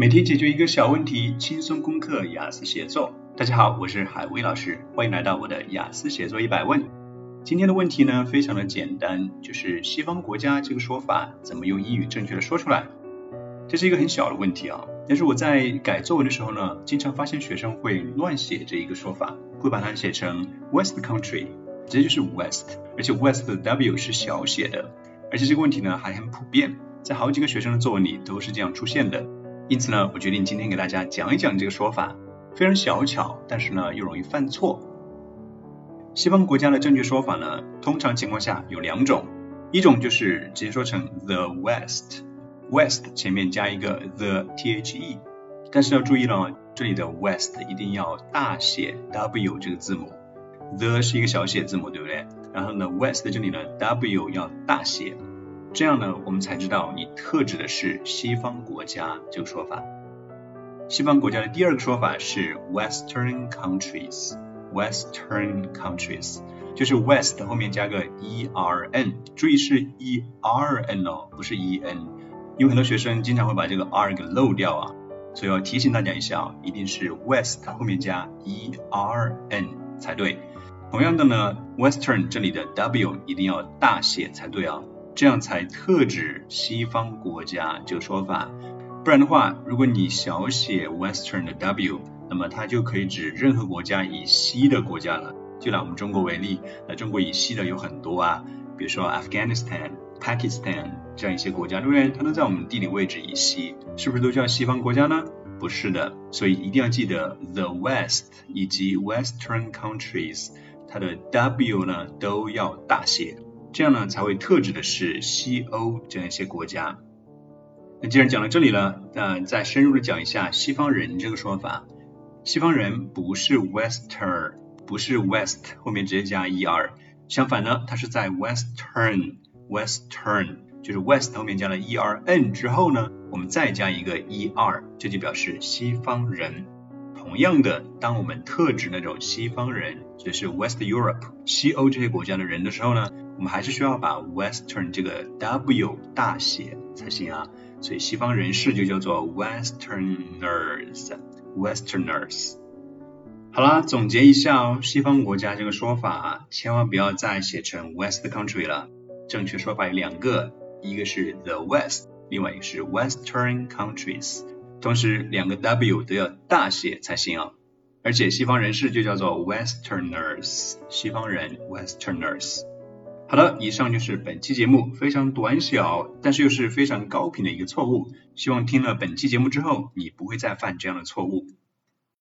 每天解决一个小问题，轻松攻克雅思写作。大家好，我是海威老师，欢迎来到我的雅思写作一百问。今天的问题呢，非常的简单，就是西方国家这个说法怎么用英语正确的说出来？这是一个很小的问题啊，但是我在改作文的时候呢，经常发现学生会乱写这一个说法，会把它写成 West country，直接就是 West，而且 West 的 W 是小写的，而且这个问题呢还很普遍，在好几个学生的作文里都是这样出现的。因此呢，我决定今天给大家讲一讲这个说法，非常小巧，但是呢又容易犯错。西方国家的正确说法呢，通常情况下有两种，一种就是直接说成 the West，West 前面加一个 the the，但是要注意了，这里的 West 一定要大写 W 这个字母，the 是一个小写字母，对不对？然后呢，West 这里呢 W 要大写。这样呢，我们才知道你特指的是西方国家这个说法。西方国家的第二个说法是 Western countries，Western countries 就是 West 后面加个 E R N，注意是 E R N 哦，不是 E N，因为很多学生经常会把这个 R 给漏掉啊，所以要提醒大家一下啊，一定是 West 后面加 E R N 才对。同样的呢，Western 这里的 W 一定要大写才对啊。这样才特指西方国家这个说法，不然的话，如果你小写 Western 的 W，那么它就可以指任何国家以西的国家了。就拿我们中国为例，那中国以西的有很多啊，比如说 Afghanistan、Pakistan 这样一些国家，对不对？它都在我们地理位置以西，是不是都叫西方国家呢？不是的，所以一定要记得 the West 以及 Western countries，它的 W 呢都要大写。这样呢才会特指的是西欧这样一些国家。那既然讲到这里了，那再深入的讲一下西方人这个说法。西方人不是 Western，不是 West 后面直接加 er，相反呢，它是在 Western，Western 就是 West 后面加了 ern 之后呢，我们再加一个 er，这就表示西方人。同样的，当我们特指那种西方人，就是 West Europe 西欧这些国家的人的时候呢？我们还是需要把 Western 这个 W 大写才行啊，所以西方人士就叫做 Westerners，Westerners。好啦，总结一下哦，西方国家这个说法千万不要再写成 West country 了，正确说法有两个，一个是 the West，另外一个是 Western countries，同时两个 W 都要大写才行啊，而且西方人士就叫做 Westerners，西方人 Westerners。好了，以上就是本期节目非常短小，但是又是非常高频的一个错误。希望听了本期节目之后，你不会再犯这样的错误。